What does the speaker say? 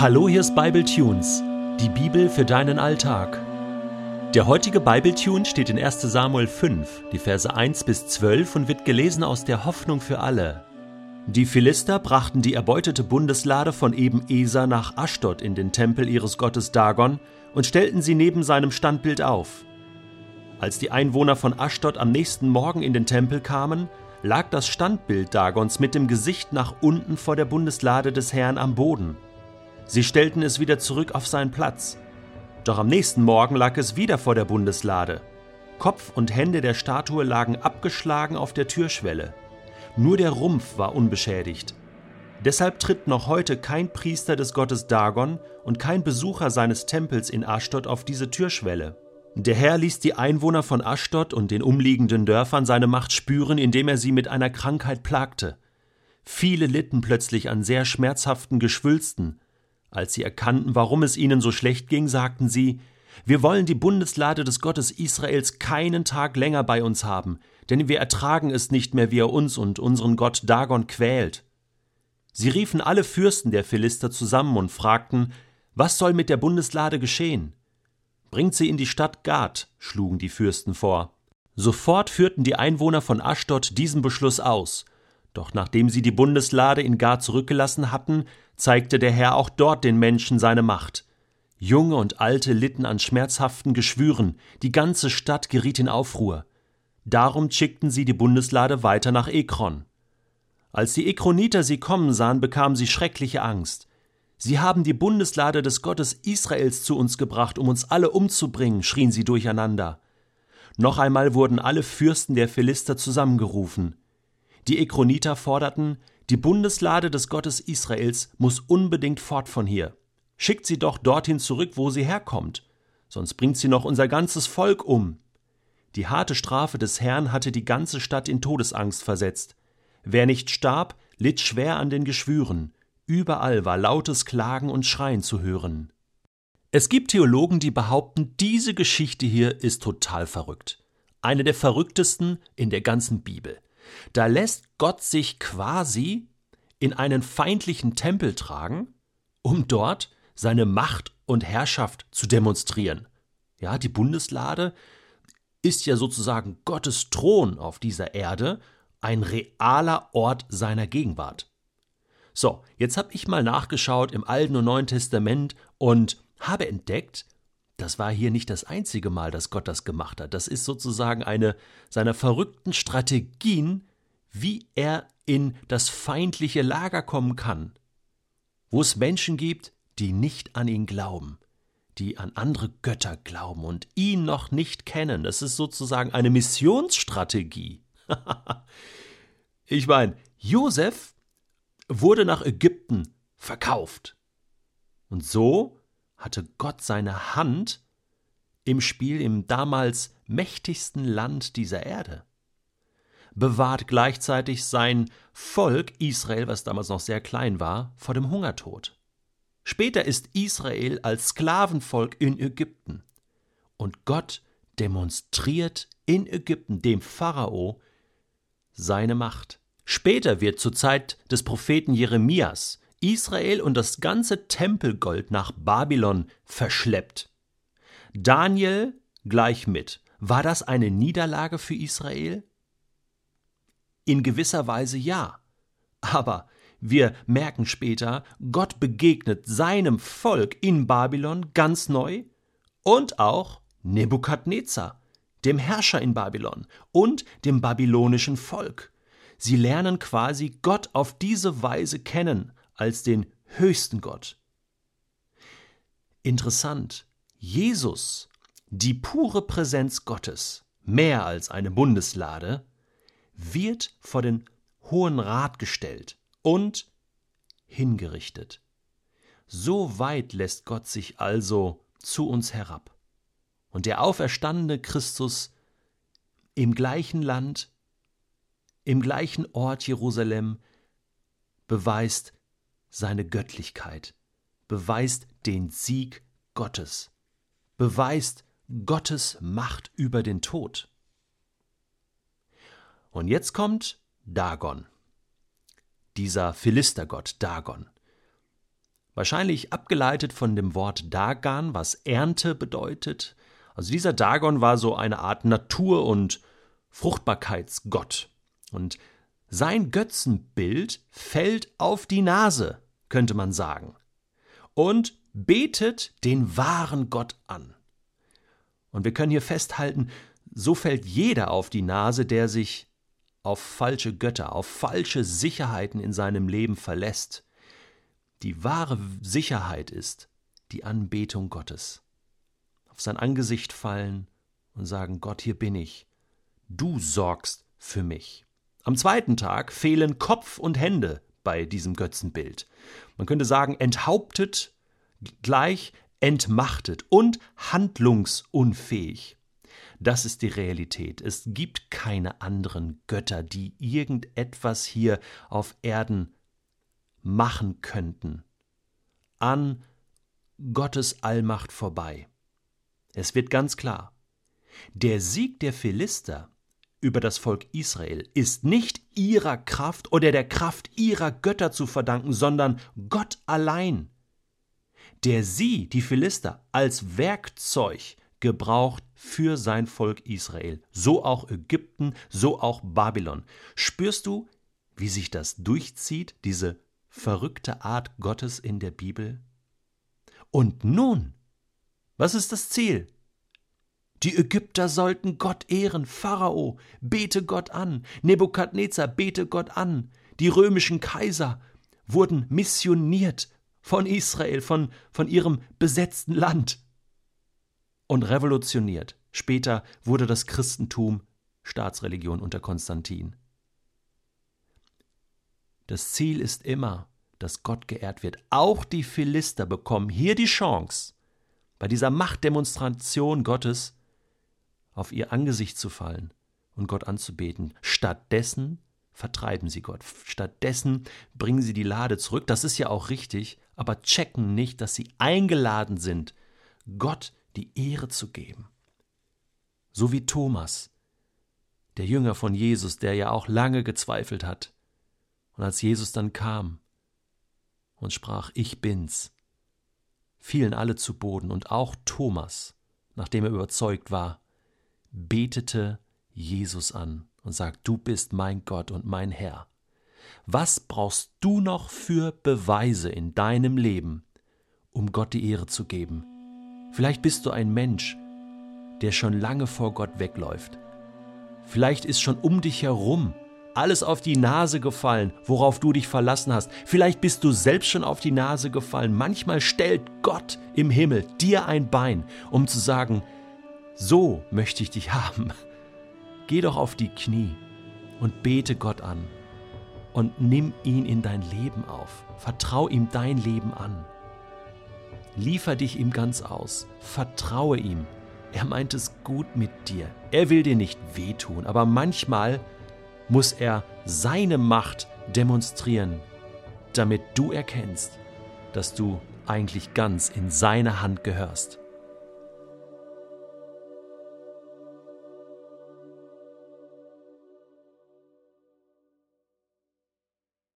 Hallo, hier ist Bible Tunes, die Bibel für deinen Alltag. Der heutige Bible Tune steht in 1. Samuel 5, die Verse 1 bis 12 und wird gelesen aus der Hoffnung für alle. Die Philister brachten die erbeutete Bundeslade von eben Eser nach Aschdod in den Tempel ihres Gottes Dagon und stellten sie neben seinem Standbild auf. Als die Einwohner von Aschdod am nächsten Morgen in den Tempel kamen, lag das Standbild Dagons mit dem Gesicht nach unten vor der Bundeslade des Herrn am Boden. Sie stellten es wieder zurück auf seinen Platz. Doch am nächsten Morgen lag es wieder vor der Bundeslade. Kopf und Hände der Statue lagen abgeschlagen auf der Türschwelle. Nur der Rumpf war unbeschädigt. Deshalb tritt noch heute kein Priester des Gottes Dagon und kein Besucher seines Tempels in Aschdod auf diese Türschwelle. Der Herr ließ die Einwohner von Aschdod und den umliegenden Dörfern seine Macht spüren, indem er sie mit einer Krankheit plagte. Viele litten plötzlich an sehr schmerzhaften Geschwülsten, als sie erkannten, warum es ihnen so schlecht ging, sagten sie, wir wollen die Bundeslade des Gottes Israels keinen Tag länger bei uns haben, denn wir ertragen es nicht mehr, wie er uns und unseren Gott Dagon quält. Sie riefen alle Fürsten der Philister zusammen und fragten, was soll mit der Bundeslade geschehen? Bringt sie in die Stadt Gad, schlugen die Fürsten vor. Sofort führten die Einwohner von Aschdod diesen Beschluss aus, doch nachdem sie die Bundeslade in Gad zurückgelassen hatten, zeigte der Herr auch dort den Menschen seine Macht. Junge und Alte litten an schmerzhaften Geschwüren, die ganze Stadt geriet in Aufruhr. Darum schickten sie die Bundeslade weiter nach Ekron. Als die Ekroniter sie kommen sahen, bekamen sie schreckliche Angst. Sie haben die Bundeslade des Gottes Israels zu uns gebracht, um uns alle umzubringen, schrien sie durcheinander. Noch einmal wurden alle Fürsten der Philister zusammengerufen. Die Ekroniter forderten, die Bundeslade des Gottes Israels muss unbedingt fort von hier. Schickt sie doch dorthin zurück, wo sie herkommt, sonst bringt sie noch unser ganzes Volk um. Die harte Strafe des Herrn hatte die ganze Stadt in Todesangst versetzt. Wer nicht starb, litt schwer an den Geschwüren. Überall war lautes Klagen und Schreien zu hören. Es gibt Theologen, die behaupten, diese Geschichte hier ist total verrückt. Eine der verrücktesten in der ganzen Bibel. Da lässt Gott sich quasi in einen feindlichen Tempel tragen, um dort seine Macht und Herrschaft zu demonstrieren. Ja, die Bundeslade ist ja sozusagen Gottes Thron auf dieser Erde, ein realer Ort seiner Gegenwart. So, jetzt habe ich mal nachgeschaut im Alten und Neuen Testament und habe entdeckt, das war hier nicht das einzige Mal, dass Gott das gemacht hat. Das ist sozusagen eine seiner verrückten Strategien, wie er in das feindliche Lager kommen kann, wo es Menschen gibt, die nicht an ihn glauben, die an andere Götter glauben und ihn noch nicht kennen. Das ist sozusagen eine Missionsstrategie. ich meine, Josef wurde nach Ägypten verkauft. Und so hatte Gott seine Hand im Spiel im damals mächtigsten Land dieser Erde bewahrt gleichzeitig sein Volk Israel, was damals noch sehr klein war, vor dem Hungertod. Später ist Israel als Sklavenvolk in Ägypten. Und Gott demonstriert in Ägypten dem Pharao seine Macht. Später wird zur Zeit des Propheten Jeremias Israel und das ganze Tempelgold nach Babylon verschleppt. Daniel gleich mit. War das eine Niederlage für Israel? In gewisser Weise ja. Aber wir merken später, Gott begegnet seinem Volk in Babylon ganz neu und auch Nebukadnezar, dem Herrscher in Babylon und dem babylonischen Volk. Sie lernen quasi Gott auf diese Weise kennen als den höchsten Gott. Interessant, Jesus, die pure Präsenz Gottes, mehr als eine Bundeslade, wird vor den Hohen Rat gestellt und hingerichtet. So weit lässt Gott sich also zu uns herab. Und der auferstandene Christus im gleichen Land, im gleichen Ort Jerusalem, beweist seine Göttlichkeit, beweist den Sieg Gottes, beweist Gottes Macht über den Tod. Und jetzt kommt Dagon, dieser Philistergott Dagon. wahrscheinlich abgeleitet von dem Wort Dagan, was Ernte bedeutet. Also dieser Dagon war so eine Art Natur- und Fruchtbarkeitsgott. Und sein Götzenbild fällt auf die Nase, könnte man sagen, und betet den wahren Gott an. Und wir können hier festhalten, so fällt jeder auf die Nase, der sich auf falsche Götter, auf falsche Sicherheiten in seinem Leben verlässt. Die wahre Sicherheit ist die Anbetung Gottes. Auf sein Angesicht fallen und sagen, Gott, hier bin ich. Du sorgst für mich. Am zweiten Tag fehlen Kopf und Hände bei diesem Götzenbild. Man könnte sagen, enthauptet gleich entmachtet und handlungsunfähig. Das ist die Realität. Es gibt keine anderen Götter, die irgendetwas hier auf Erden machen könnten. An Gottes Allmacht vorbei. Es wird ganz klar. Der Sieg der Philister über das Volk Israel ist nicht ihrer Kraft oder der Kraft ihrer Götter zu verdanken, sondern Gott allein der sie, die Philister, als Werkzeug gebraucht für sein Volk Israel. So auch Ägypten, so auch Babylon. Spürst du, wie sich das durchzieht, diese verrückte Art Gottes in der Bibel? Und nun, was ist das Ziel? Die Ägypter sollten Gott ehren. Pharao, bete Gott an. Nebukadnezar, bete Gott an. Die römischen Kaiser wurden missioniert von Israel, von, von ihrem besetzten Land und revolutioniert. Später wurde das Christentum Staatsreligion unter Konstantin. Das Ziel ist immer, dass Gott geehrt wird. Auch die Philister bekommen hier die Chance, bei dieser Machtdemonstration Gottes auf ihr Angesicht zu fallen und Gott anzubeten. Stattdessen vertreiben sie Gott. Stattdessen bringen sie die Lade zurück. Das ist ja auch richtig, aber checken nicht, dass sie eingeladen sind, Gott die Ehre zu geben. So wie Thomas, der Jünger von Jesus, der ja auch lange gezweifelt hat. Und als Jesus dann kam und sprach, ich bin's, fielen alle zu Boden und auch Thomas, nachdem er überzeugt war, betete Jesus an und sagt, du bist mein Gott und mein Herr. Was brauchst du noch für Beweise in deinem Leben, um Gott die Ehre zu geben? Vielleicht bist du ein Mensch, der schon lange vor Gott wegläuft. Vielleicht ist schon um dich herum alles auf die Nase gefallen, worauf du dich verlassen hast. Vielleicht bist du selbst schon auf die Nase gefallen. Manchmal stellt Gott im Himmel dir ein Bein, um zu sagen, so möchte ich dich haben. Geh doch auf die Knie und bete Gott an und nimm ihn in dein Leben auf. Vertrau ihm dein Leben an. Liefer dich ihm ganz aus. Vertraue ihm. Er meint es gut mit dir. Er will dir nicht wehtun, aber manchmal muss er seine Macht demonstrieren, damit du erkennst, dass du eigentlich ganz in seine Hand gehörst.